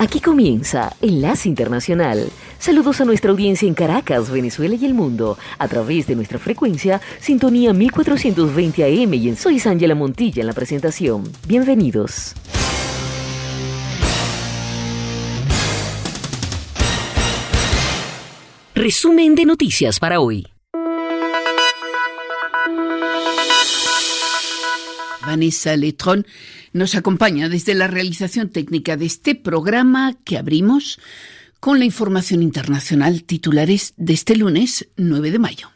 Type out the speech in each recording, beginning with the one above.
Aquí comienza Enlace Internacional. Saludos a nuestra audiencia en Caracas, Venezuela y el mundo, a través de nuestra frecuencia Sintonía 1420 AM y en Soy Ángela Montilla en la presentación. Bienvenidos. Resumen de noticias para hoy. Vanessa Letrón nos acompaña desde la realización técnica de este programa que abrimos con la información internacional titulares de este lunes 9 de mayo.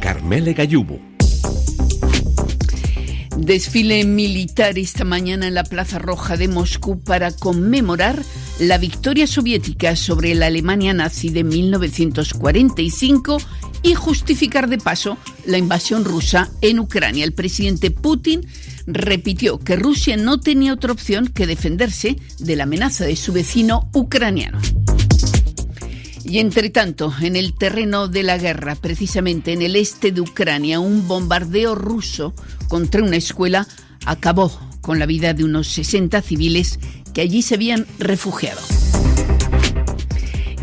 Carmele Gallubo. Desfile militar esta mañana en la Plaza Roja de Moscú para conmemorar la victoria soviética sobre la Alemania nazi de 1945 y justificar de paso la invasión rusa en Ucrania. El presidente Putin repitió que Rusia no tenía otra opción que defenderse de la amenaza de su vecino ucraniano. Y entre tanto, en el terreno de la guerra, precisamente en el este de Ucrania, un bombardeo ruso contra una escuela acabó con la vida de unos 60 civiles que allí se habían refugiado.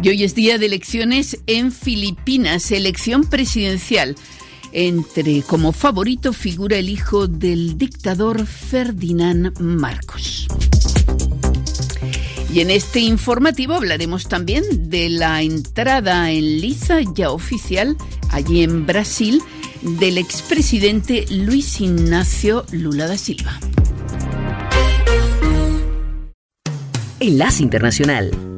Y hoy es día de elecciones en Filipinas, elección presidencial. Entre como favorito figura el hijo del dictador Ferdinand Marcos. Y en este informativo hablaremos también de la entrada en liza ya oficial allí en Brasil del expresidente Luis Ignacio Lula da Silva. Enlace Internacional.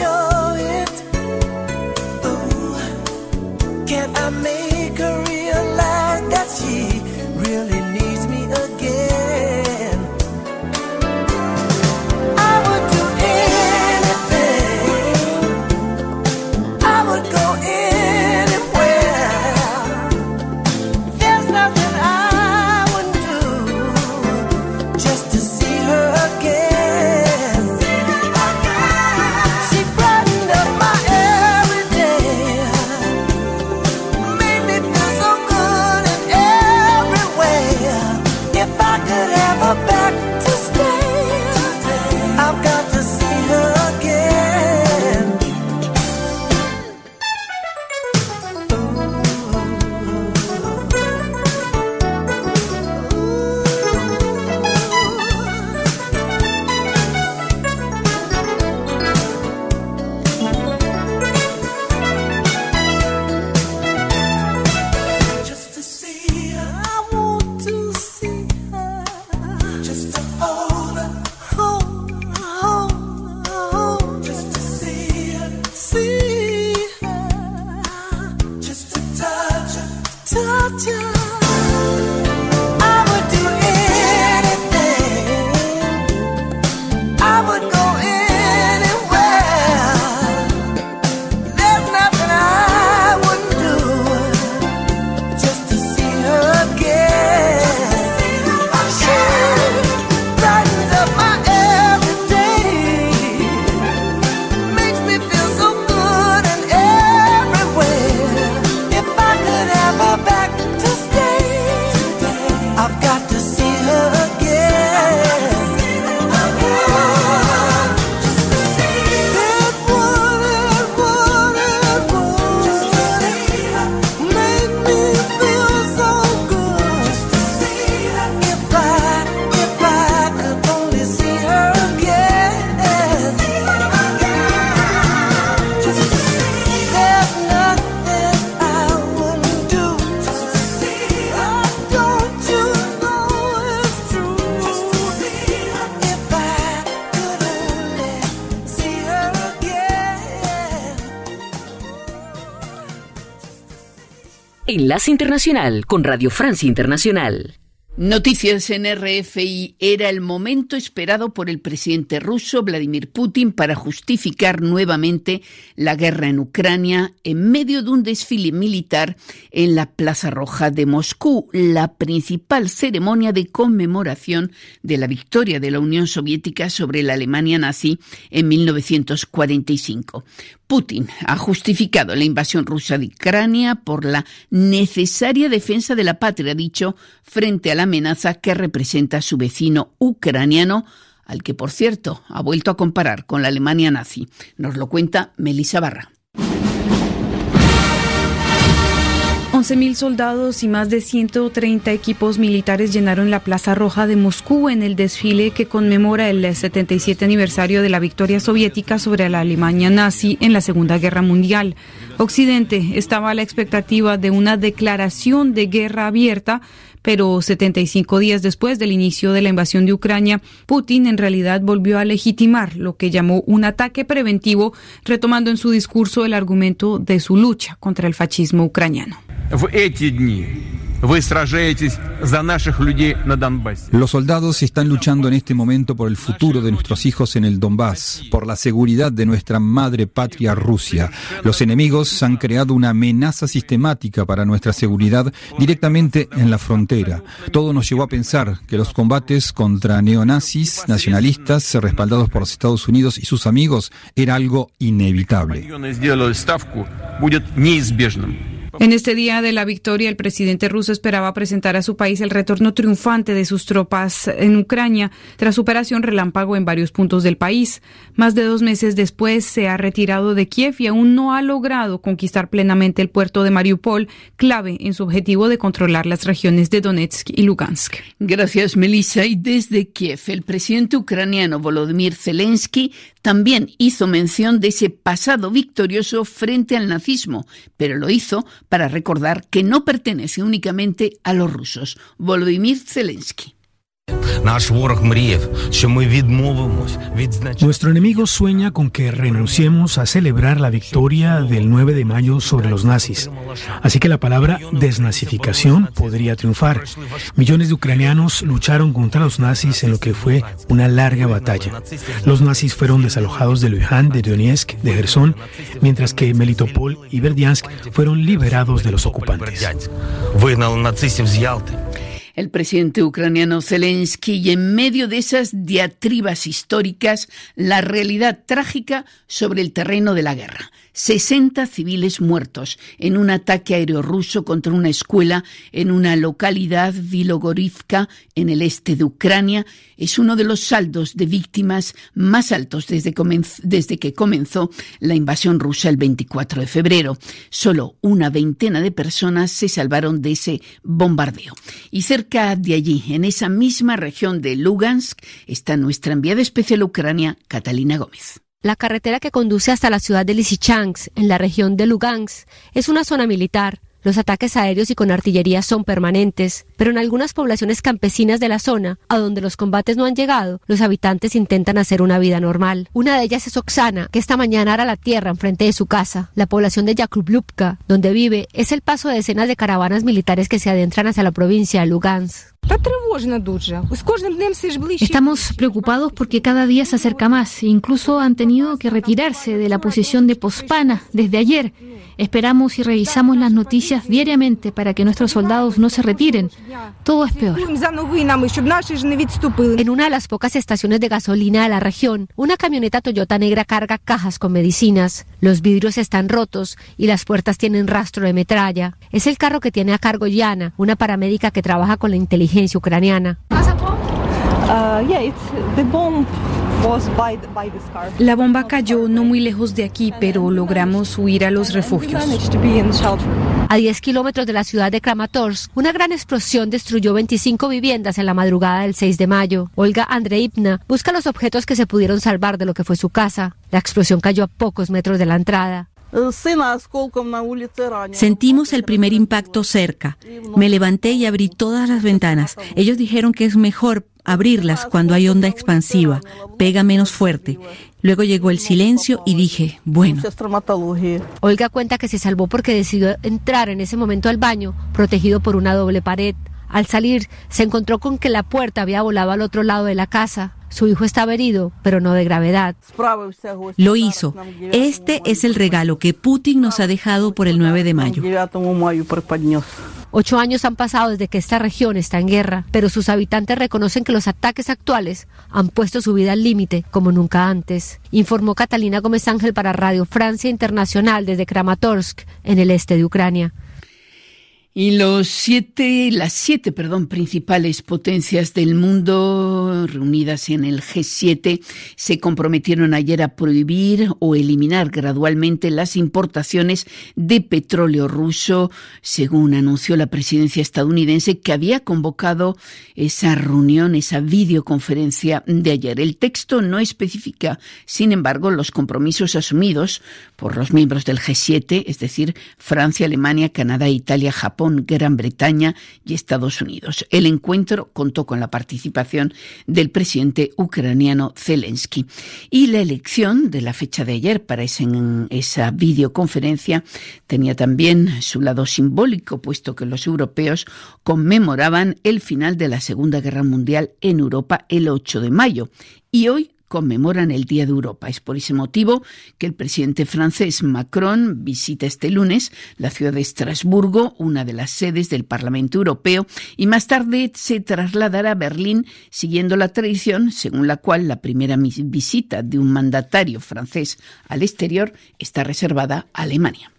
yo. Internacional con Radio Francia Internacional. Noticias en RFI. Era el momento esperado por el presidente ruso Vladimir Putin para justificar nuevamente la guerra en Ucrania en medio de un desfile militar en la Plaza Roja de Moscú, la principal ceremonia de conmemoración de la victoria de la Unión Soviética sobre la Alemania nazi en 1945. Putin ha justificado la invasión rusa de Ucrania por la necesaria defensa de la patria, dicho, frente a la amenaza que representa su vecino ucraniano, al que, por cierto, ha vuelto a comparar con la Alemania nazi. Nos lo cuenta Melissa Barra. 11.000 soldados y más de 130 equipos militares llenaron la Plaza Roja de Moscú en el desfile que conmemora el 77 aniversario de la victoria soviética sobre la Alemania nazi en la Segunda Guerra Mundial. Occidente estaba a la expectativa de una declaración de guerra abierta pero 75 días después del inicio de la invasión de Ucrania, Putin en realidad volvió a legitimar lo que llamó un ataque preventivo, retomando en su discurso el argumento de su lucha contra el fascismo ucraniano. Los soldados están luchando en este momento por el futuro de nuestros hijos en el Donbass, por la seguridad de nuestra madre patria Rusia. Los enemigos han creado una amenaza sistemática para nuestra seguridad directamente en la frontera. Todo nos llevó a pensar que los combates contra neonazis, nacionalistas, respaldados por los Estados Unidos y sus amigos, era algo inevitable. En este día de la victoria, el presidente ruso esperaba presentar a su país el retorno triunfante de sus tropas en Ucrania tras operación relámpago en varios puntos del país. Más de dos meses después se ha retirado de Kiev y aún no ha logrado conquistar plenamente el puerto de Mariupol, clave en su objetivo de controlar las regiones de Donetsk y Lugansk. Gracias, Melissa. Y desde Kiev, el presidente ucraniano Volodymyr Zelensky también hizo mención de ese pasado victorioso frente al nazismo, pero lo hizo para recordar que no pertenece únicamente a los rusos. Volodymyr Zelensky. Nuestro enemigo sueña con que renunciemos a celebrar la victoria del 9 de mayo sobre los nazis. Así que la palabra desnazificación podría triunfar. Millones de ucranianos lucharon contra los nazis en lo que fue una larga batalla. Los nazis fueron desalojados de Luhansk, de Donetsk, de Gerson, mientras que Melitopol y Verdiansk fueron liberados de los ocupantes el presidente ucraniano Zelensky y en medio de esas diatribas históricas la realidad trágica sobre el terreno de la guerra. 60 civiles muertos en un ataque aéreo ruso contra una escuela en una localidad Vilogorivka en el este de Ucrania es uno de los saldos de víctimas más altos desde, que comenzó la invasión rusa el 24 de febrero. Solo una veintena de personas se salvaron de ese bombardeo. Y cerca de allí, en esa misma región de Lugansk, está nuestra enviada especial Ucrania, Catalina Gómez. La carretera que conduce hasta la ciudad de Lysychansk, en la región de Lugansk, es una zona militar Los ataques aéreos y con artillería son permanentes, pero en algunas poblaciones campesinas de la zona, a donde los combates no han llegado, los habitantes intentan hacer una vida normal. Una de ellas es Oksana, que esta mañana ara la tierra enfrente de su casa. La población de Yakublupka, donde vive, es el paso de decenas de caravanas militares que se adentran hacia la provincia de Lugansk. Estamos preocupados porque cada día se acerca más. Incluso han tenido que retirarse de la posición de Pospana desde ayer. Esperamos y revisamos las noticias diariamente para que nuestros soldados no se retiren. Todo es peor. En una de las pocas estaciones de gasolina de la región, una camioneta Toyota negra carga cajas con medicinas. Los vidrios están rotos y las puertas tienen rastro de metralla. Es el carro que tiene a cargo Yana, una paramédica que trabaja con la inteligencia ucraniana. La bomba cayó no muy lejos de aquí, pero logramos huir a los refugios. A 10 kilómetros de la ciudad de Kramatorsk, una gran explosión destruyó 25 viviendas en la madrugada del 6 de mayo. Olga Andreivna busca los objetos que se pudieron salvar de lo que fue su casa. La explosión cayó a pocos metros de la entrada. Sentimos el primer impacto cerca. Me levanté y abrí todas las ventanas. Ellos dijeron que es mejor abrirlas cuando hay onda expansiva, pega menos fuerte. Luego llegó el silencio y dije, bueno. Olga cuenta que se salvó porque decidió entrar en ese momento al baño, protegido por una doble pared. Al salir, se encontró con que la puerta había volado al otro lado de la casa. Su hijo estaba herido, pero no de gravedad. Lo hizo. Este es el regalo que Putin nos ha dejado por el 9 de mayo. Ocho años han pasado desde que esta región está en guerra, pero sus habitantes reconocen que los ataques actuales han puesto su vida al límite como nunca antes, informó Catalina Gómez Ángel para Radio Francia Internacional desde Kramatorsk, en el este de Ucrania. Y los siete, las siete, perdón, principales potencias del mundo reunidas en el G7 se comprometieron ayer a prohibir o eliminar gradualmente las importaciones de petróleo ruso, según anunció la presidencia estadounidense que había convocado esa reunión, esa videoconferencia de ayer. El texto no especifica, sin embargo, los compromisos asumidos por los miembros del G7, es decir, Francia, Alemania, Canadá, Italia, Japón, Gran Bretaña y Estados Unidos. El encuentro contó con la participación del presidente ucraniano Zelensky. Y la elección de la fecha de ayer para esa videoconferencia tenía también su lado simbólico, puesto que los europeos conmemoraban el final de la Segunda Guerra Mundial en Europa el 8 de mayo. Y hoy conmemoran el Día de Europa. Es por ese motivo que el presidente francés Macron visita este lunes la ciudad de Estrasburgo, una de las sedes del Parlamento Europeo, y más tarde se trasladará a Berlín siguiendo la tradición según la cual la primera visita de un mandatario francés al exterior está reservada a Alemania.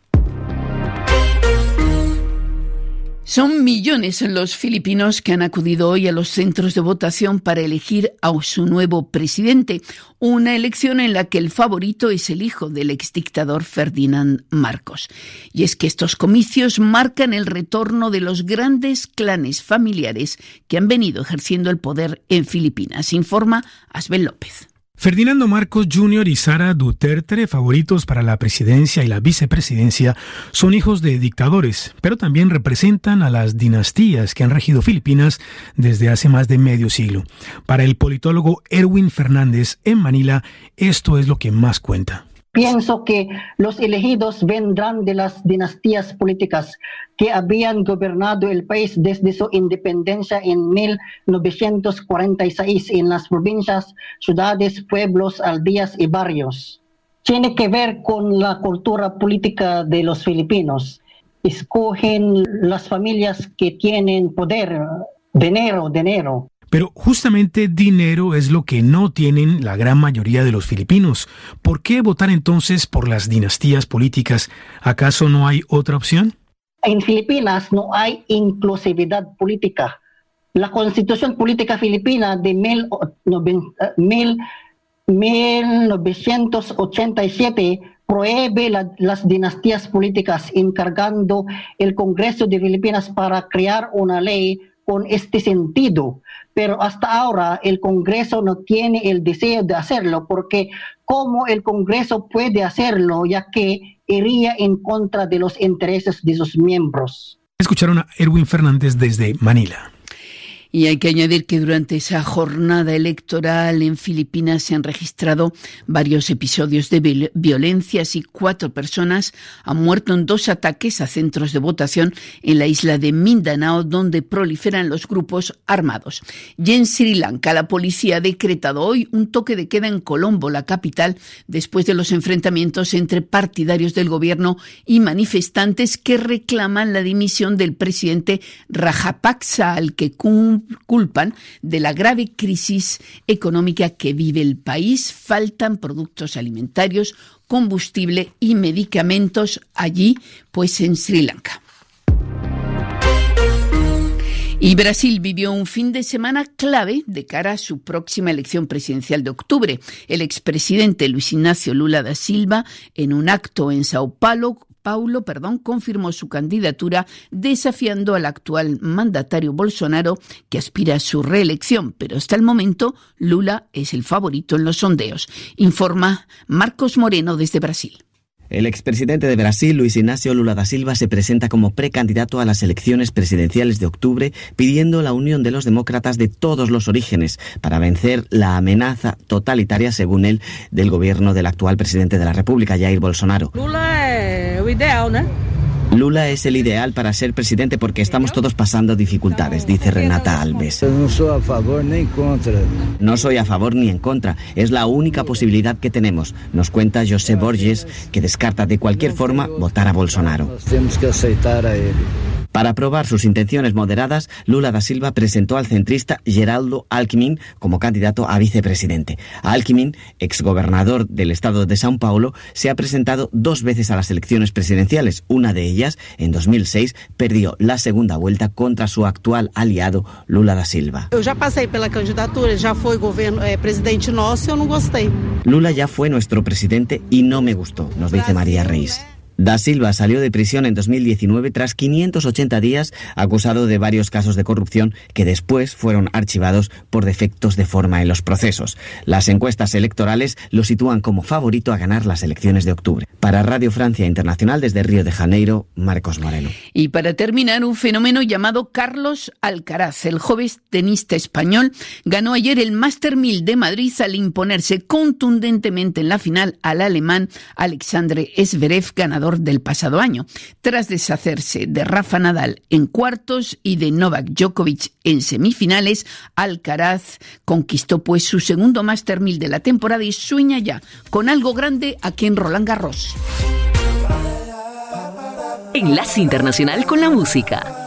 Son millones los filipinos que han acudido hoy a los centros de votación para elegir a su nuevo presidente, una elección en la que el favorito es el hijo del exdictador Ferdinand Marcos. Y es que estos comicios marcan el retorno de los grandes clanes familiares que han venido ejerciendo el poder en Filipinas, informa Asbel López. Ferdinando Marcos Jr. y Sara Duterte, favoritos para la presidencia y la vicepresidencia, son hijos de dictadores, pero también representan a las dinastías que han regido Filipinas desde hace más de medio siglo. Para el politólogo Erwin Fernández en Manila, esto es lo que más cuenta. Pienso que los elegidos vendrán de las dinastías políticas que habían gobernado el país desde su independencia en 1946 en las provincias, ciudades, pueblos, aldeas y barrios. Tiene que ver con la cultura política de los filipinos. Escogen las familias que tienen poder, dinero, dinero. Pero justamente dinero es lo que no tienen la gran mayoría de los filipinos. ¿Por qué votar entonces por las dinastías políticas? ¿Acaso no hay otra opción? En Filipinas no hay inclusividad política. La constitución política filipina de 1987 prohíbe las dinastías políticas, encargando el Congreso de Filipinas para crear una ley con este sentido, pero hasta ahora el Congreso no tiene el deseo de hacerlo, porque ¿cómo el Congreso puede hacerlo, ya que iría en contra de los intereses de sus miembros. Escucharon a Erwin Fernández desde Manila. Y hay que añadir que durante esa jornada electoral en Filipinas se han registrado varios episodios de violencias y cuatro personas han muerto en dos ataques a centros de votación en la isla de Mindanao, donde proliferan los grupos armados. Y en Sri Lanka, la policía ha decretado hoy un toque de queda en Colombo, la capital, después de los enfrentamientos entre partidarios del gobierno y manifestantes que reclaman la dimisión del presidente Rajapaksa, al que culpan de la grave crisis económica que vive el país. Faltan productos alimentarios, combustible y medicamentos allí, pues en Sri Lanka. Y Brasil vivió un fin de semana clave de cara a su próxima elección presidencial de octubre. El expresidente Luis Ignacio Lula da Silva, en un acto en Sao Paulo, Paulo perdón, confirmó su candidatura desafiando al actual mandatario Bolsonaro que aspira a su reelección, pero hasta el momento Lula es el favorito en los sondeos, informa Marcos Moreno desde Brasil. El expresidente de Brasil, Luis Ignacio Lula da Silva, se presenta como precandidato a las elecciones presidenciales de octubre, pidiendo la unión de los demócratas de todos los orígenes para vencer la amenaza totalitaria, según él, del gobierno del actual presidente de la República, Jair Bolsonaro. Lula es ideal, ¿no? Lula es el ideal para ser presidente porque estamos todos pasando dificultades, dice Renata Alves. No soy a favor ni en contra. No soy a favor ni en contra. Es la única posibilidad que tenemos, nos cuenta José Borges, que descarta de cualquier forma votar a Bolsonaro. Tenemos que aceitar a él. Para probar sus intenciones moderadas, Lula da Silva presentó al centrista Geraldo Alckmin como candidato a vicepresidente. Alckmin, exgobernador del estado de São Paulo, se ha presentado dos veces a las elecciones presidenciales. Una de ellas, en 2006, perdió la segunda vuelta contra su actual aliado Lula da Silva. Yo ya pasé pela candidatura, ya fue gobierno, eh, presidente nosso, yo no gostei. Lula ya fue nuestro presidente y no me gustó, nos dice María Reis. Da Silva salió de prisión en 2019 tras 580 días acusado de varios casos de corrupción que después fueron archivados por defectos de forma en los procesos. Las encuestas electorales lo sitúan como favorito a ganar las elecciones de octubre. Para Radio Francia Internacional desde Río de Janeiro, Marcos Moreno. Y para terminar, un fenómeno llamado Carlos Alcaraz, el joven tenista español, ganó ayer el Master 1000 de Madrid al imponerse contundentemente en la final al alemán Alexandre Zverev, ganador del pasado año, tras deshacerse de Rafa Nadal en cuartos y de Novak Djokovic en semifinales, Alcaraz conquistó pues su segundo Master 1000 de la temporada y sueña ya con algo grande aquí en Roland Garros. Enlace Internacional con la Música.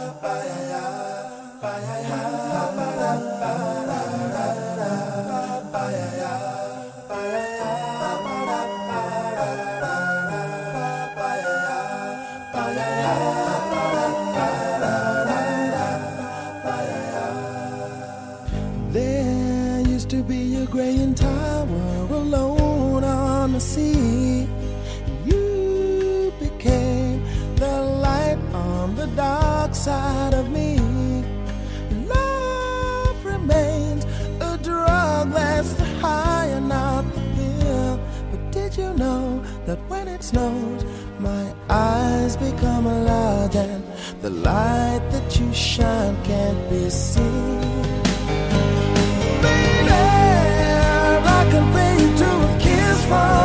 Eyes become large and the light that you shine can't be seen? I compare you to a kiss from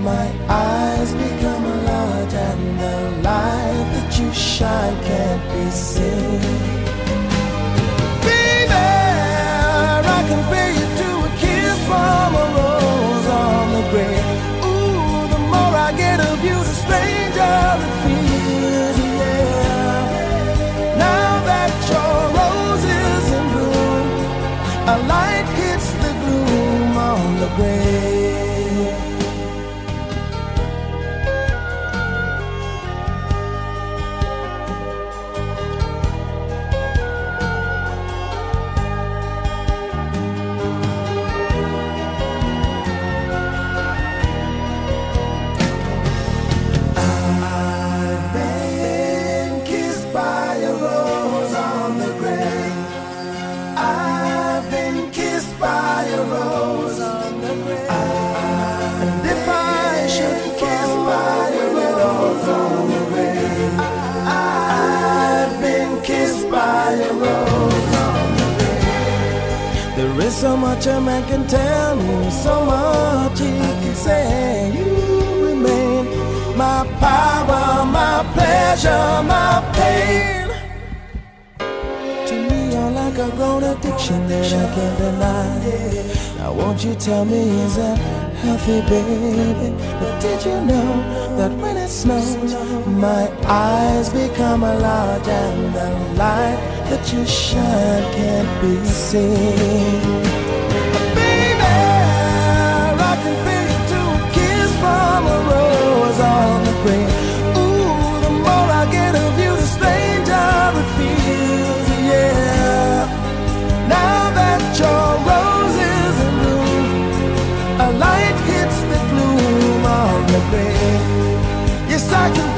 my eyes become large and the light that you shine can't be seen. baby. I can pay you to a kiss from a grave. There is so much a man can tell me, so much he can say. You remain my power, my pleasure, my pain. To me, you're like a grown addiction that I can't deny. Now, won't you tell me, is that healthy, baby? But did you know that when it snows, my eyes become a large and the light that your shine can't be seen? Baby, I can kiss from a rose on the. Ooh, the more I get of you, the stranger it feels. Yeah. Now that your bloom, a light hits the gloom on the. Yes, I can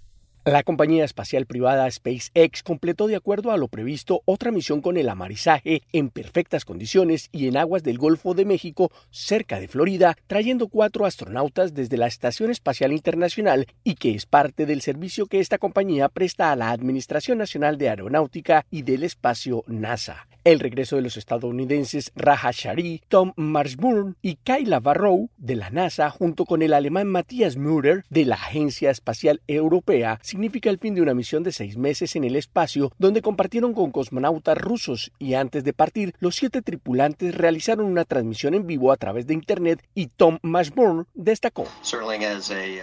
La compañía espacial privada SpaceX completó de acuerdo a lo previsto otra misión con el amarizaje en perfectas condiciones y en aguas del Golfo de México, cerca de Florida, trayendo cuatro astronautas desde la Estación Espacial Internacional y que es parte del servicio que esta compañía presta a la Administración Nacional de Aeronáutica y del Espacio NASA. El regreso de los estadounidenses Raja Shari, Tom Marshburn y Kayla Barrow de la NASA junto con el alemán Matthias Müller de la Agencia Espacial Europea significa el fin de una misión de seis meses en el espacio donde compartieron con cosmonautas rusos y antes de partir los siete tripulantes realizaron una transmisión en vivo a través de Internet y Tom Mashburn destacó.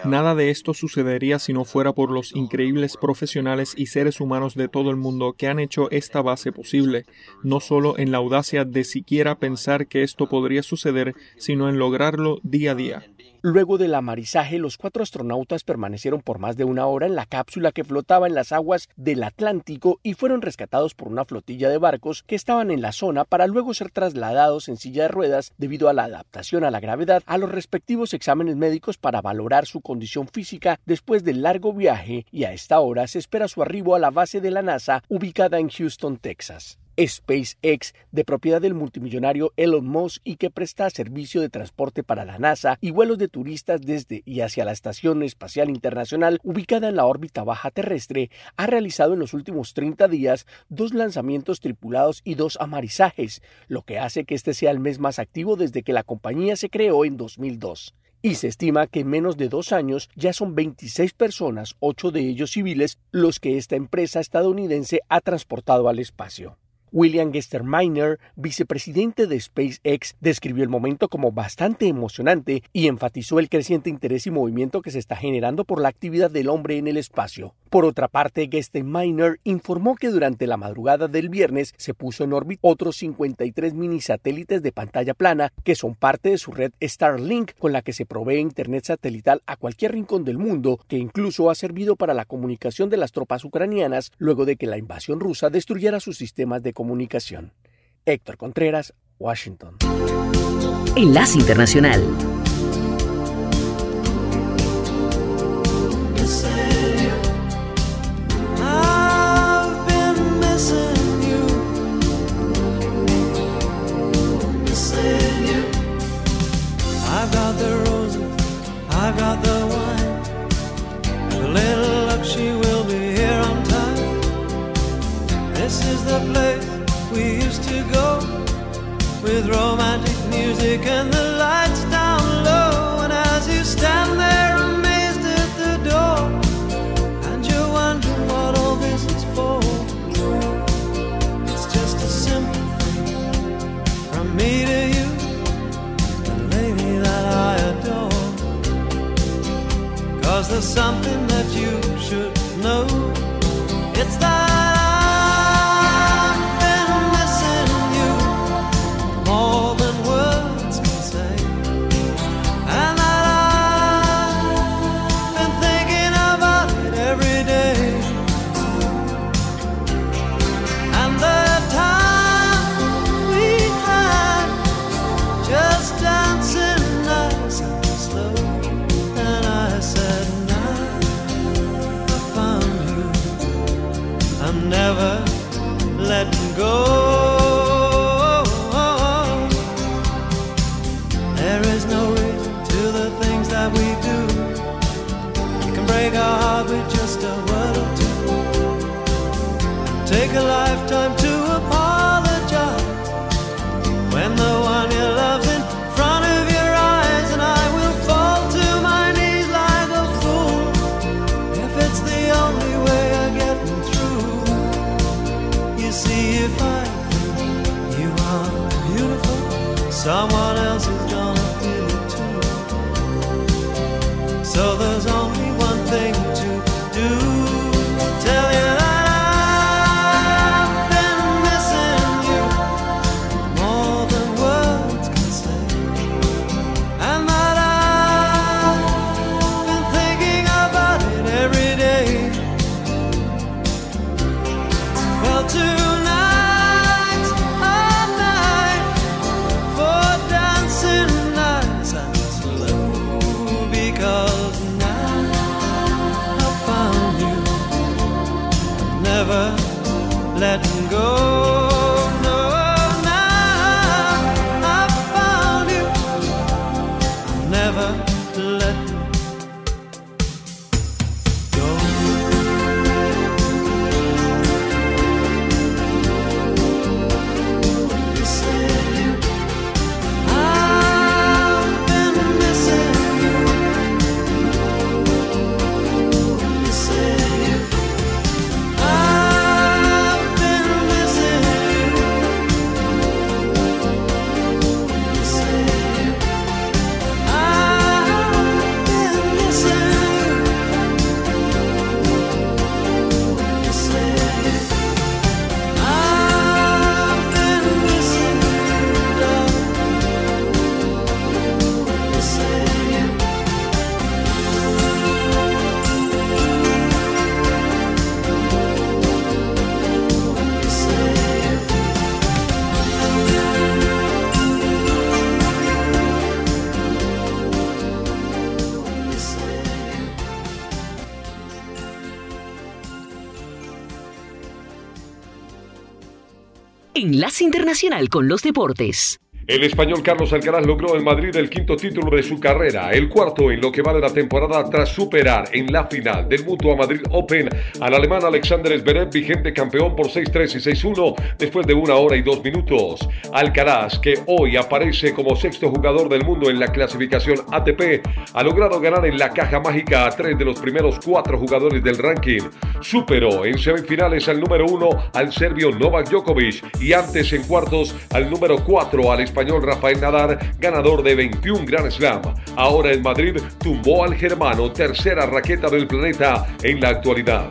Nada de esto sucedería si no fuera por los increíbles profesionales y seres humanos de todo el mundo que han hecho esta base posible, no solo en la audacia de siquiera pensar que esto podría suceder, sino en lograrlo día a día. Luego del amarizaje, los cuatro astronautas permanecieron por más de una hora en la cápsula que flotaba en las aguas del Atlántico y fueron rescatados por una flotilla de barcos que estaban en la zona para luego ser trasladados en silla de ruedas debido a la adaptación a la gravedad a los respectivos exámenes médicos para valorar su condición física después del largo viaje y a esta hora se espera su arribo a la base de la NASA ubicada en Houston, Texas. SpaceX, de propiedad del multimillonario Elon Musk y que presta servicio de transporte para la NASA y vuelos de turistas desde y hacia la Estación Espacial Internacional ubicada en la órbita baja terrestre, ha realizado en los últimos 30 días dos lanzamientos tripulados y dos amarizajes, lo que hace que este sea el mes más activo desde que la compañía se creó en 2002 y se estima que en menos de dos años ya son 26 personas, ocho de ellos civiles, los que esta empresa estadounidense ha transportado al espacio. William Gesterminer, vicepresidente de SpaceX, describió el momento como bastante emocionante y enfatizó el creciente interés y movimiento que se está generando por la actividad del hombre en el espacio. Por otra parte, Gesterminer informó que durante la madrugada del viernes se puso en órbita otros 53 mini satélites de pantalla plana que son parte de su red Starlink con la que se provee internet satelital a cualquier rincón del mundo, que incluso ha servido para la comunicación de las tropas ucranianas luego de que la invasión rusa destruyera sus sistemas de comunicación. Héctor Contreras, Washington. Enlace Internacional. With romantic music and the lights down low. And as you stand there amazed at the door, and you're wondering what all this is for, it's just a simple thing from me to you, the lady that I adore. Cause there's something that you should know. It's that time to Internacional con los Deportes. El español Carlos Alcaraz logró en Madrid el quinto título de su carrera, el cuarto en lo que va de la temporada tras superar en la final del Mutua Madrid Open al alemán Alexander Zverev, vigente campeón por 6-3 y 6-1 después de una hora y dos minutos. Alcaraz, que hoy aparece como sexto jugador del mundo en la clasificación ATP, ha logrado ganar en la caja mágica a tres de los primeros cuatro jugadores del ranking. Superó en semifinales al número uno al serbio Novak Djokovic y antes en cuartos al número cuatro al español Rafael Nadal, ganador de 21 Grand Slam. Ahora en Madrid tumbó al germano, tercera raqueta del planeta en la actualidad.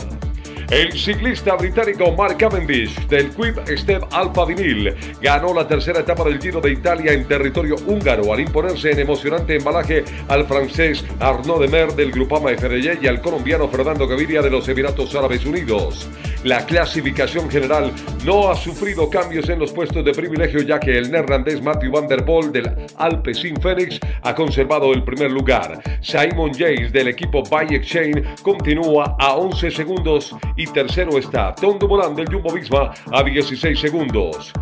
El ciclista británico Mark Cavendish del Quick Step Alpha Vinyl ganó la tercera etapa del Giro de Italia en territorio húngaro al imponerse en emocionante embalaje al francés Arnaud Demer del Grupama FDJ y al colombiano Fernando Gaviria de los Emiratos Árabes Unidos. La clasificación general no ha sufrido cambios en los puestos de privilegio ya que el neerlandés Matthew van der Poel del Alpecin Phoenix ha conservado el primer lugar. Simon Yates del equipo Bike Chain continúa a 11 segundos y tercero está Tom Dumoulin del Jumbo Visma a 16 segundos.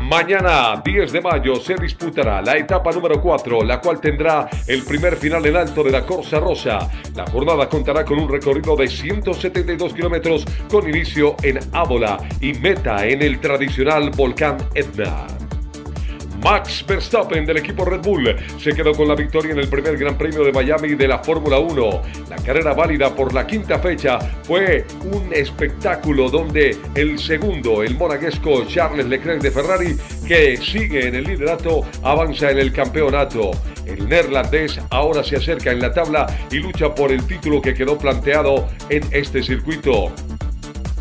Mañana, 10 de mayo, se disputará la etapa número 4, la cual tendrá el primer final en alto de la Corsa Rosa. La jornada contará con un recorrido de 172 kilómetros con inicio en Ábola y meta en el tradicional volcán Etna. Max Verstappen del equipo Red Bull se quedó con la victoria en el primer Gran Premio de Miami de la Fórmula 1. La carrera válida por la quinta fecha fue un espectáculo donde el segundo, el monaguesco Charles Leclerc de Ferrari, que sigue en el liderato, avanza en el campeonato. El neerlandés ahora se acerca en la tabla y lucha por el título que quedó planteado en este circuito.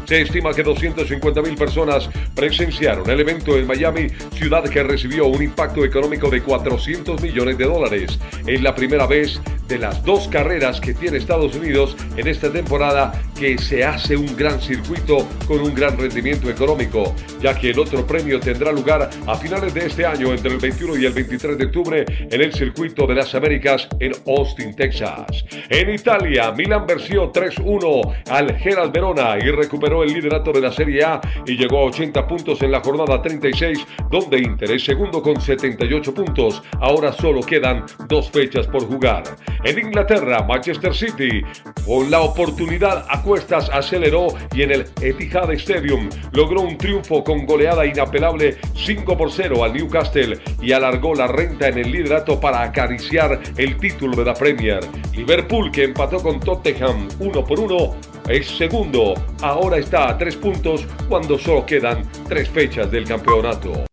Se estima que 250.000 personas presenciaron el evento en Miami, ciudad que recibió un impacto económico de 400 millones de dólares. Es la primera vez de las dos carreras que tiene Estados Unidos en esta temporada que se hace un gran circuito con un gran rendimiento económico, ya que el otro premio tendrá lugar a finales de este año entre el 21 y el 23 de octubre en el circuito de las Américas en Austin, Texas. En Italia, Milan venció 3-1 al Gerald Verona y recuperó el liderato de la Serie A y llegó a 80 puntos en la jornada 36, donde Inter es segundo con 78 puntos. Ahora solo quedan dos fechas por jugar. En Inglaterra, Manchester City, con la oportunidad a cuestas, aceleró y en el Etihad Stadium logró un triunfo con goleada inapelable 5 por 0 al Newcastle y alargó la renta en el liderato para acariciar el título de la Premier. Liverpool, que empató con Tottenham 1 por 1, es segundo. Ahora está a tres puntos cuando solo quedan tres fechas del campeonato.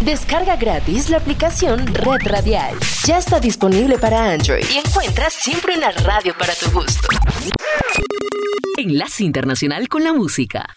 Descarga gratis la aplicación Red Radial. Ya está disponible para Android y encuentras siempre una radio para tu gusto. Enlace Internacional con la Música.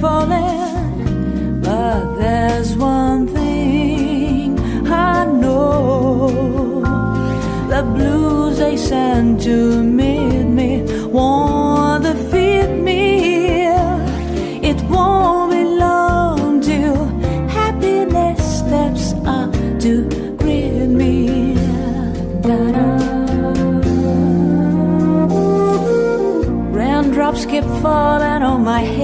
Falling. But there's one thing I know the blues they send to meet me won't defeat me. It won't be long till happiness steps up to greet me. Raindrops keep falling on my head,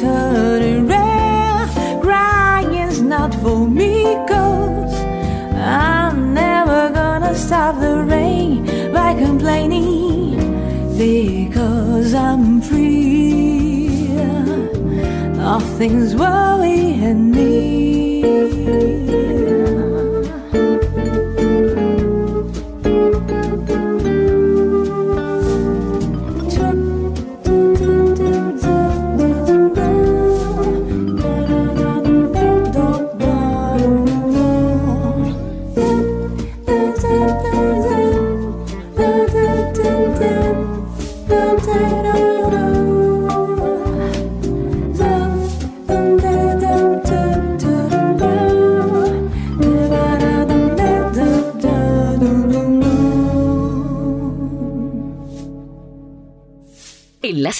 turning red. Crying's not for me, cause I'm never gonna stop the rain by complaining because I'm free. Nothing's worrying me.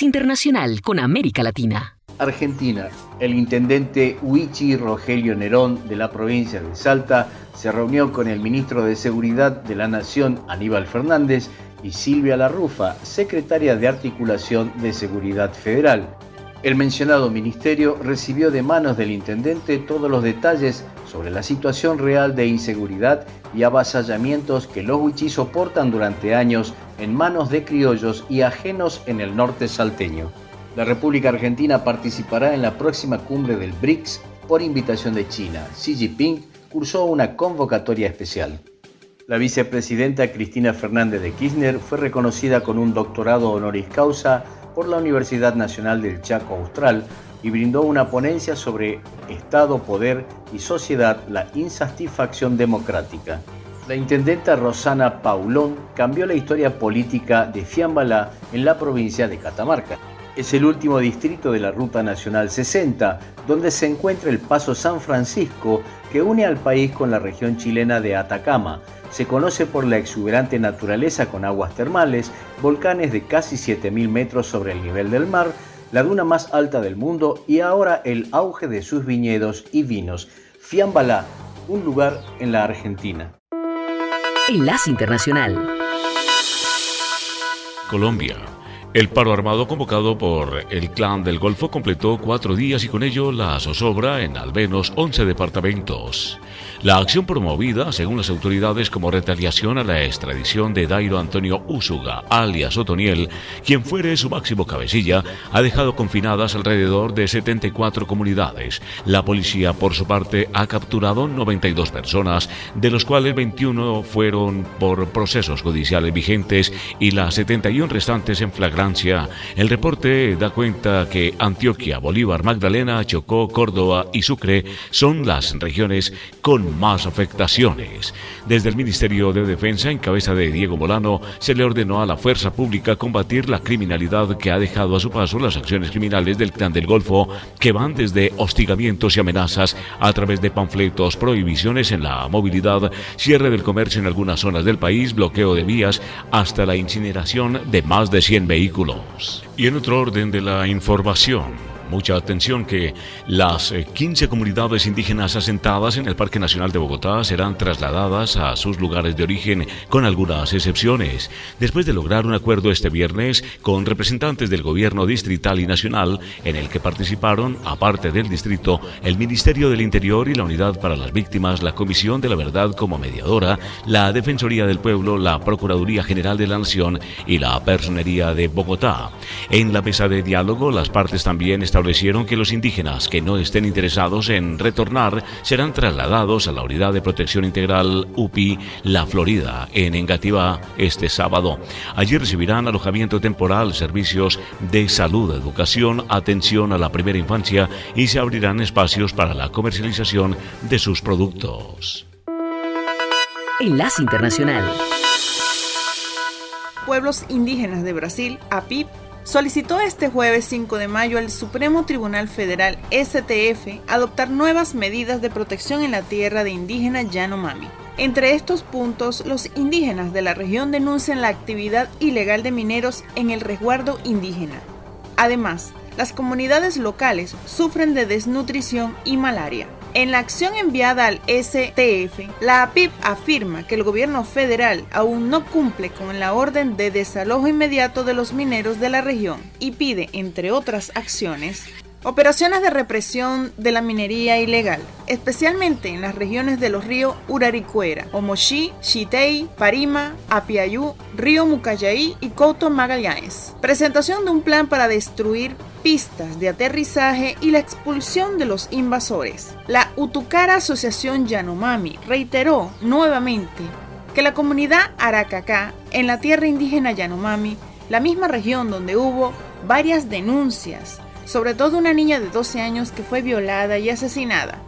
Internacional con América Latina. Argentina. El intendente Huichi Rogelio Nerón de la provincia de Salta se reunió con el ministro de Seguridad de la Nación Aníbal Fernández y Silvia Larrufa, secretaria de Articulación de Seguridad Federal. El mencionado ministerio recibió de manos del intendente todos los detalles sobre la situación real de inseguridad y avasallamientos que los huichis soportan durante años en manos de criollos y ajenos en el norte salteño. La República Argentina participará en la próxima cumbre del BRICS por invitación de China. Xi Jinping cursó una convocatoria especial. La vicepresidenta Cristina Fernández de Kirchner fue reconocida con un doctorado honoris causa por la Universidad Nacional del Chaco Austral y brindó una ponencia sobre Estado, Poder y Sociedad, la insatisfacción democrática. La intendenta Rosana Paulón cambió la historia política de Fiambalá en la provincia de Catamarca. Es el último distrito de la Ruta Nacional 60, donde se encuentra el Paso San Francisco que une al país con la región chilena de Atacama, se conoce por la exuberante naturaleza con aguas termales, volcanes de casi 7.000 metros sobre el nivel del mar, la duna más alta del mundo y ahora el auge de sus viñedos y vinos. Fiambalá, un lugar en la Argentina. Enlace Internacional. Colombia. El paro armado convocado por el Clan del Golfo completó cuatro días y con ello la zozobra en al menos 11 departamentos. La acción promovida, según las autoridades, como retaliación a la extradición de Dairo Antonio Úsuga, alias Otoniel, quien fuere su máximo cabecilla, ha dejado confinadas alrededor de 74 comunidades. La policía, por su parte, ha capturado 92 personas, de los cuales 21 fueron por procesos judiciales vigentes y las 71 restantes en flagrancia. El reporte da cuenta que Antioquia, Bolívar, Magdalena, Chocó, Córdoba y Sucre son las regiones con más afectaciones. Desde el Ministerio de Defensa, en cabeza de Diego Molano, se le ordenó a la fuerza pública combatir la criminalidad que ha dejado a su paso las acciones criminales del Clan del Golfo, que van desde hostigamientos y amenazas a través de panfletos, prohibiciones en la movilidad, cierre del comercio en algunas zonas del país, bloqueo de vías, hasta la incineración de más de 100 vehículos. Y en otro orden de la información, Mucha atención que las 15 eh, comunidades indígenas asentadas en el Parque Nacional de Bogotá serán trasladadas a sus lugares de origen con algunas excepciones. Después de lograr un acuerdo este viernes con representantes del gobierno distrital y nacional en el que participaron, aparte del distrito, el Ministerio del Interior y la Unidad para las Víctimas, la Comisión de la Verdad como mediadora, la Defensoría del Pueblo, la Procuraduría General de la Nación y la Personería de Bogotá. En la mesa de diálogo, las partes también están establecieron que los indígenas que no estén interesados en retornar serán trasladados a la Unidad de Protección Integral UPI La Florida en Engativá este sábado. Allí recibirán alojamiento temporal, servicios de salud, educación, atención a la primera infancia y se abrirán espacios para la comercialización de sus productos. Enlace Internacional. Pueblos indígenas de Brasil, APIP, solicitó este jueves 5 de mayo al Supremo Tribunal Federal STF adoptar nuevas medidas de protección en la tierra de indígena Yanomami. Entre estos puntos, los indígenas de la región denuncian la actividad ilegal de mineros en el resguardo indígena. Además, las comunidades locales sufren de desnutrición y malaria. En la acción enviada al STF, la APIP afirma que el gobierno federal aún no cumple con la orden de desalojo inmediato de los mineros de la región y pide, entre otras acciones, Operaciones de represión de la minería ilegal, especialmente en las regiones de los ríos Uraricuera, Omoshi, Chitei, Parima, Apiayú, Río Mucayaí y Couto Magallanes. Presentación de un plan para destruir pistas de aterrizaje y la expulsión de los invasores. La Utucara Asociación Yanomami reiteró nuevamente que la comunidad Aracacá en la tierra indígena Yanomami, la misma región donde hubo varias denuncias sobre todo una niña de 12 años que fue violada y asesinada.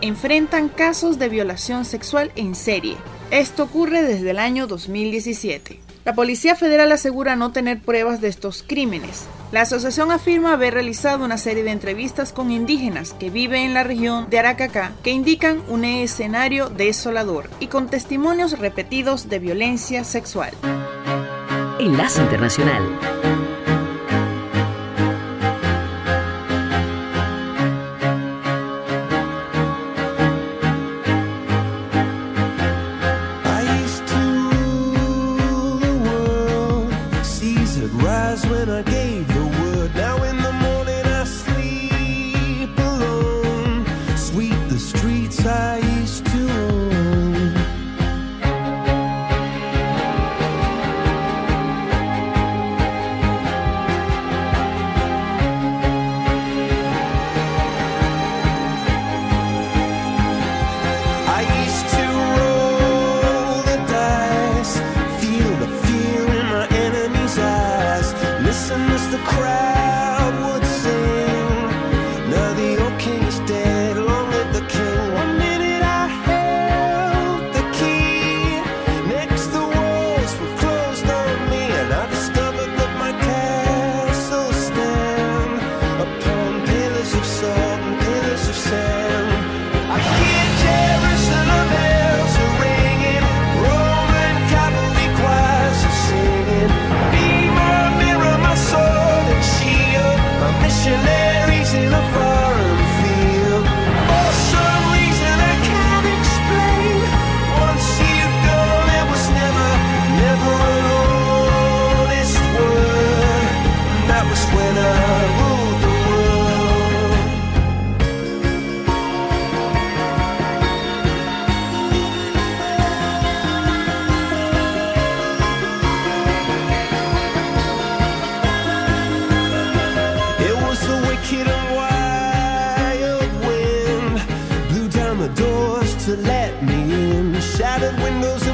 Enfrentan casos de violación sexual en serie. Esto ocurre desde el año 2017. La Policía Federal asegura no tener pruebas de estos crímenes. La asociación afirma haber realizado una serie de entrevistas con indígenas que viven en la región de Aracacá que indican un escenario desolador y con testimonios repetidos de violencia sexual. Enlace Internacional.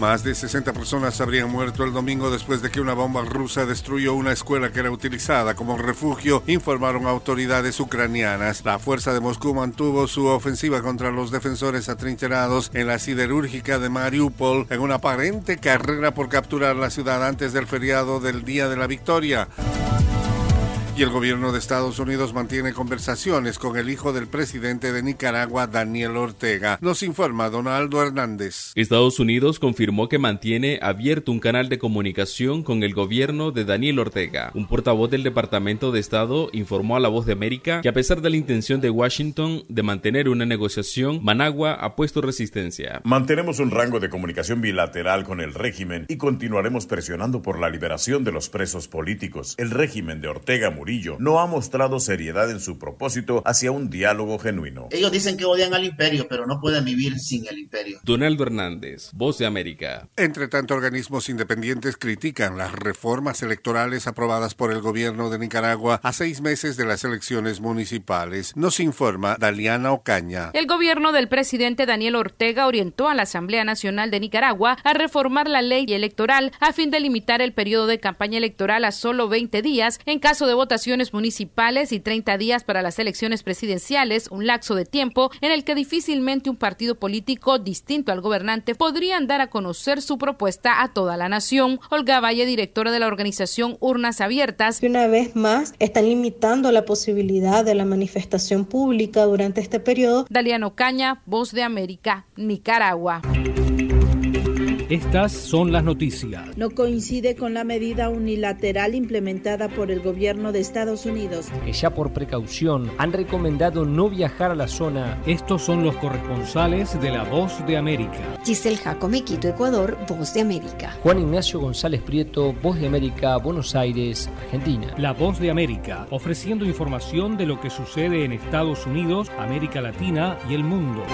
Más de 60 personas habrían muerto el domingo después de que una bomba rusa destruyó una escuela que era utilizada como refugio, informaron autoridades ucranianas. La fuerza de Moscú mantuvo su ofensiva contra los defensores atrincherados en la siderúrgica de Mariupol en una aparente carrera por capturar la ciudad antes del feriado del Día de la Victoria. Y el gobierno de Estados Unidos mantiene conversaciones con el hijo del presidente de Nicaragua, Daniel Ortega. Nos informa Donaldo Hernández. Estados Unidos confirmó que mantiene abierto un canal de comunicación con el gobierno de Daniel Ortega. Un portavoz del Departamento de Estado informó a La Voz de América que a pesar de la intención de Washington de mantener una negociación, Managua ha puesto resistencia. Mantenemos un rango de comunicación bilateral con el régimen y continuaremos presionando por la liberación de los presos políticos. El régimen de Ortega No ha mostrado seriedad en su propósito hacia un diálogo genuino. Ellos dicen que odian al imperio, pero no pueden vivir sin el imperio. Donaldo Hernández, Voz de América. Entre tanto, organismos independientes critican las reformas electorales aprobadas por el gobierno de Nicaragua a seis meses de las elecciones municipales. Nos informa Daliana Ocaña. El gobierno del presidente Daniel Ortega orientó a la Asamblea Nacional de Nicaragua a reformar la ley electoral a fin de limitar el periodo de campaña electoral a solo 20 días en caso de votaciones municipales y 30 días para las elecciones presidenciales, un lapso de tiempo en el que difícilmente un partido político distinto al gobernante podrían dar a conocer su propuesta a toda la nación. Olga Valle, directora de la organización Urnas Abiertas. Una vez más, están limitando la posibilidad de la manifestación pública durante este periodo. Daliano Caña, Voz de América, Nicaragua. Estas son las noticias. No coincide con la medida unilateral implementada por el gobierno de Estados Unidos. Que ya por precaución han recomendado no viajar a la zona. Estos son los corresponsales de La Voz de América. Giselle Jacome, Quito, Ecuador, Voz de América. Juan Ignacio González Prieto, Voz de América, Buenos Aires, Argentina. La Voz de América, ofreciendo información de lo que sucede en Estados Unidos, América Latina y el mundo.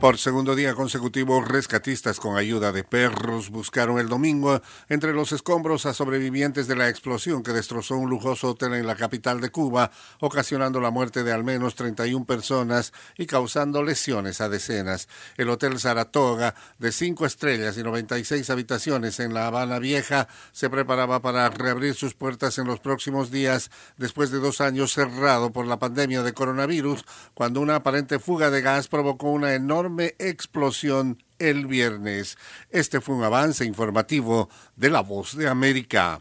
Por segundo día consecutivo, rescatistas con ayuda de perros buscaron el domingo entre los escombros a sobrevivientes de la explosión que destrozó un lujoso hotel en la capital de Cuba, ocasionando la muerte de al menos 31 personas y causando lesiones a decenas. El Hotel Saratoga, de cinco estrellas y 96 habitaciones en La Habana Vieja, se preparaba para reabrir sus puertas en los próximos días después de dos años cerrado por la pandemia de coronavirus, cuando una aparente fuga de gas provocó una enorme explosión el viernes. Este fue un avance informativo de La Voz de América.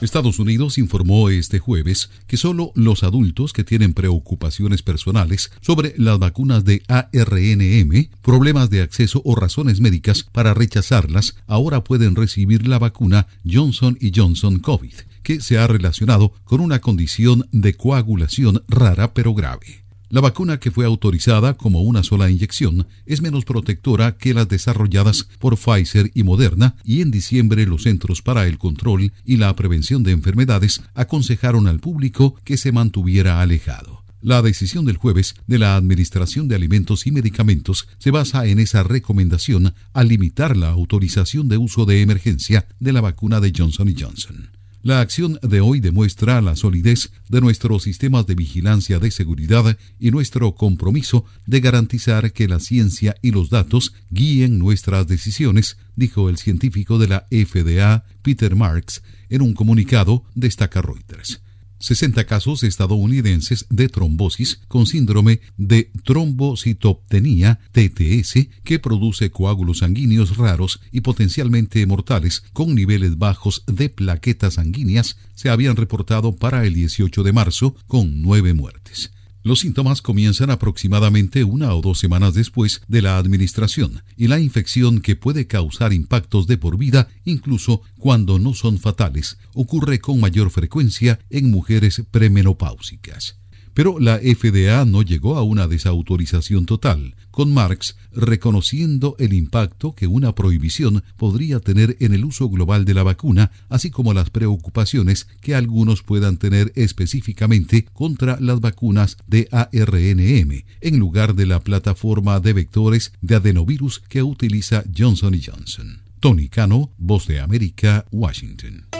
Estados Unidos informó este jueves que solo los adultos que tienen preocupaciones personales sobre las vacunas de ARNM, problemas de acceso o razones médicas para rechazarlas, ahora pueden recibir la vacuna Johnson Johnson COVID, que se ha relacionado con una condición de coagulación rara pero grave. La vacuna que fue autorizada como una sola inyección es menos protectora que las desarrolladas por Pfizer y Moderna y en diciembre los Centros para el Control y la Prevención de Enfermedades aconsejaron al público que se mantuviera alejado. La decisión del jueves de la Administración de Alimentos y Medicamentos se basa en esa recomendación al limitar la autorización de uso de emergencia de la vacuna de Johnson Johnson. La acción de hoy demuestra la solidez de nuestros sistemas de vigilancia de seguridad y nuestro compromiso de garantizar que la ciencia y los datos guíen nuestras decisiones, dijo el científico de la FDA, Peter Marks, en un comunicado, destaca Reuters. 60 casos estadounidenses de trombosis con síndrome de trombocitopenia TTS que produce coágulos sanguíneos raros y potencialmente mortales con niveles bajos de plaquetas sanguíneas se habían reportado para el 18 de marzo con nueve muertes. Los síntomas comienzan aproximadamente una o dos semanas después de la administración y la infección que puede causar impactos de por vida incluso cuando no son fatales ocurre con mayor frecuencia en mujeres premenopáusicas. Pero la FDA no llegó a una desautorización total, con Marx reconociendo el impacto que una prohibición podría tener en el uso global de la vacuna, así como las preocupaciones que algunos puedan tener específicamente contra las vacunas de ARNM, en lugar de la plataforma de vectores de adenovirus que utiliza Johnson Johnson. Tony Cano, Voz de América, Washington.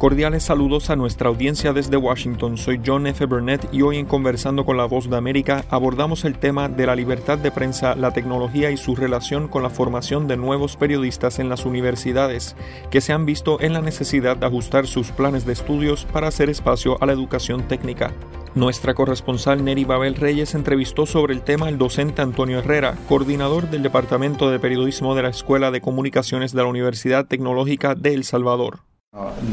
Cordiales saludos a nuestra audiencia desde Washington. Soy John F. Burnett y hoy en Conversando con la Voz de América abordamos el tema de la libertad de prensa, la tecnología y su relación con la formación de nuevos periodistas en las universidades, que se han visto en la necesidad de ajustar sus planes de estudios para hacer espacio a la educación técnica. Nuestra corresponsal Neri Babel Reyes entrevistó sobre el tema al docente Antonio Herrera, coordinador del Departamento de Periodismo de la Escuela de Comunicaciones de la Universidad Tecnológica de El Salvador.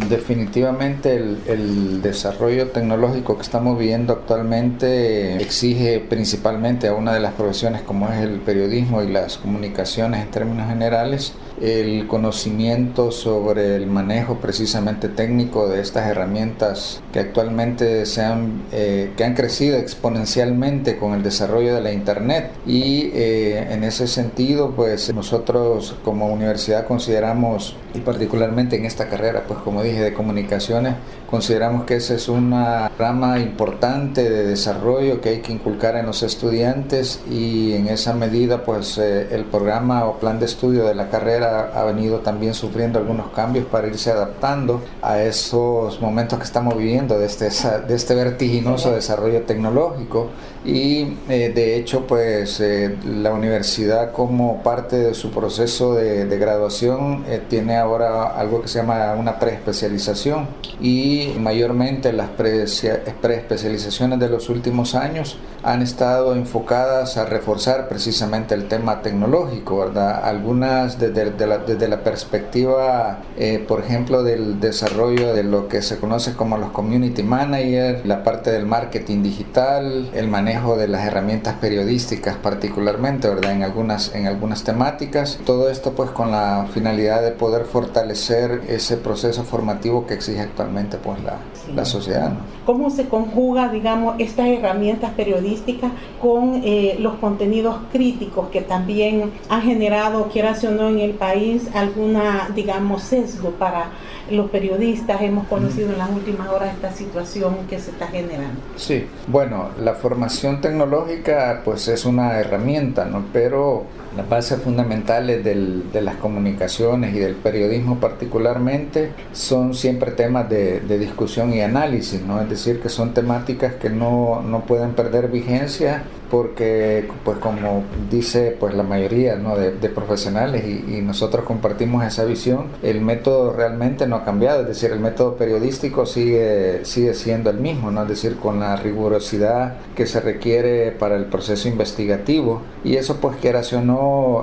Definitivamente el, desarrollo tecnológico que estamos viviendo actualmente exige principalmente a una de las profesiones como es el periodismo y las comunicaciones en términos generales el conocimiento sobre el manejo precisamente técnico de estas herramientas que actualmente se han, eh, que han crecido exponencialmente con el desarrollo de la internet. Y eh, en ese sentido pues nosotros como universidad consideramos y particularmente en esta carrera pues como dije de comunicaciones consideramos que esa es una rama importante de desarrollo que hay que inculcar en los estudiantes y en esa medida pues eh, el programa o plan de estudio de la carrera ha venido también sufriendo algunos cambios para irse adaptando a esos momentos que estamos viviendo de este, de este vertiginoso desarrollo tecnológico y eh, de hecho pues eh, la universidad como parte de su proceso de, graduación eh, tiene ahora algo que se llama una preespecialización y mayormente las preespecializaciones de los últimos años han estado enfocadas a reforzar precisamente el tema tecnológico, ¿verdad? Algunas desde, la, desde la perspectiva, por ejemplo, del desarrollo de lo que se conoce como los community managers, la parte del marketing digital, el manejo de las herramientas periodísticas particularmente, ¿verdad? En algunas, en algunas temáticas. Todo esto pues con la finalidad de poder fortalecer ese proceso formativo que exige actualmente pues la, la sociedad. ¿Cómo se conjuga, digamos, estas herramientas periodísticas con eh, los contenidos críticos que también han generado, quieras o no, en el país alguna, digamos, sesgo para los periodistas hemos conocido en las últimas horas esta situación que se está generando. Sí, bueno, la formación tecnológica pues es una herramienta, ¿no? Pero las bases fundamentales del, de las comunicaciones y del periodismo particularmente son siempre temas de, de, discusión y análisis, ¿no? Es decir, que son temáticas que no, no pueden perder vigencia porque pues como dice pues la mayoría ¿no? de, profesionales y, nosotros compartimos esa visión el método realmente no ha cambiado es decir el método periodístico sigue sigue siendo el mismo no es decir con la rigurosidad que se requiere para el proceso investigativo y eso pues quieras o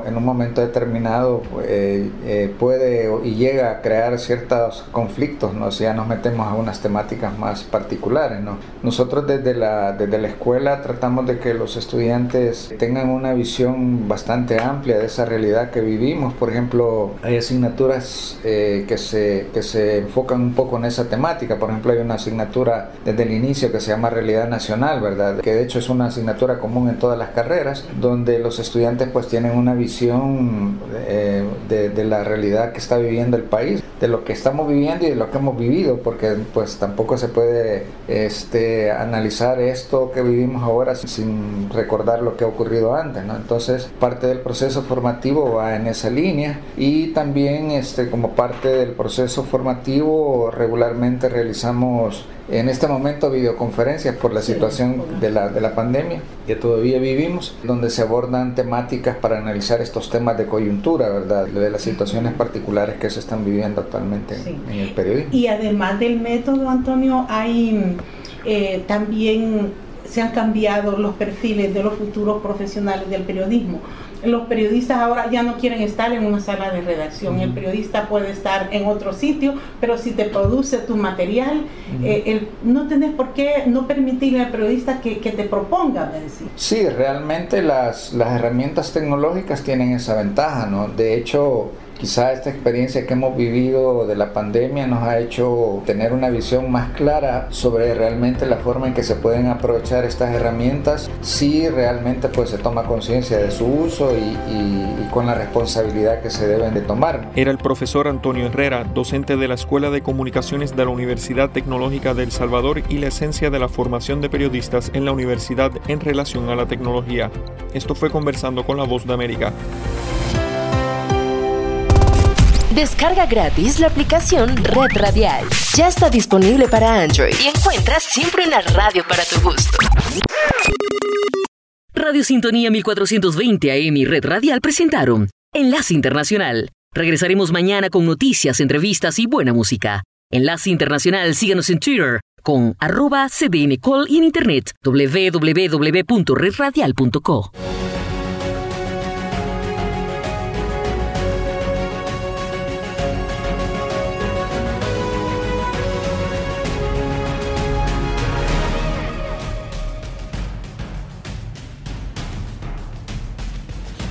en un momento determinado eh, eh, puede y llega a crear ciertos conflictos, ¿no? si ya nos metemos a unas temáticas más particulares. ¿no? Nosotros desde la, desde la escuela tratamos de que los estudiantes tengan una visión bastante amplia de esa realidad que vivimos. Por ejemplo, hay asignaturas eh, que, se, que se enfocan un poco en esa temática. Por ejemplo, hay una asignatura desde el inicio que se llama Realidad Nacional, ¿verdad? Que de hecho es una asignatura común en todas las carreras, donde los estudiantes pues tienen una visión eh, de, la realidad que está viviendo el país, de lo que estamos viviendo y de lo que hemos vivido, porque pues tampoco se puede este, analizar esto que vivimos ahora sin recordar lo que ha ocurrido antes. Entonces parte del proceso formativo va en esa línea y también este, como parte del proceso formativo regularmente realizamos en este momento videoconferencias por la situación de la, de la pandemia que todavía vivimos, donde se abordan temáticas para analizar estos temas de coyuntura, ¿verdad? De las situaciones particulares que se están viviendo actualmente en, en el periodismo. Y además del método, Antonio, hay eh, también se han cambiado los perfiles de los futuros profesionales del periodismo los periodistas ahora ya no quieren estar en una sala de redacción. El periodista puede estar en otro sitio, pero si te produce tu material, eh, el, no tenés por qué no permitirle al periodista que, que te proponga. Decir. Sí, realmente las, las herramientas tecnológicas tienen esa ventaja, ¿no? De hecho, Quizá esta experiencia que hemos vivido de la pandemia nos ha hecho tener una visión más clara sobre realmente la forma en que se pueden aprovechar estas herramientas si realmente pues se toma conciencia de su uso y, con la responsabilidad que se deben de tomar. Era el profesor Antonio Herrera, docente de la Escuela de Comunicaciones de la Universidad Tecnológica de El Salvador y la esencia de la formación de periodistas en la universidad en relación a la tecnología. Esto fue conversando con la voz de América. Descarga gratis la aplicación Red Radial. Ya está disponible para Android y encuentras siempre una radio para tu gusto. Radio Sintonía 1420 AM y Red Radial presentaron Enlace Internacional. Regresaremos mañana con noticias, entrevistas y buena música. Enlace Internacional, síganos en Twitter con arroba cdncall y en internet www.redradial.co.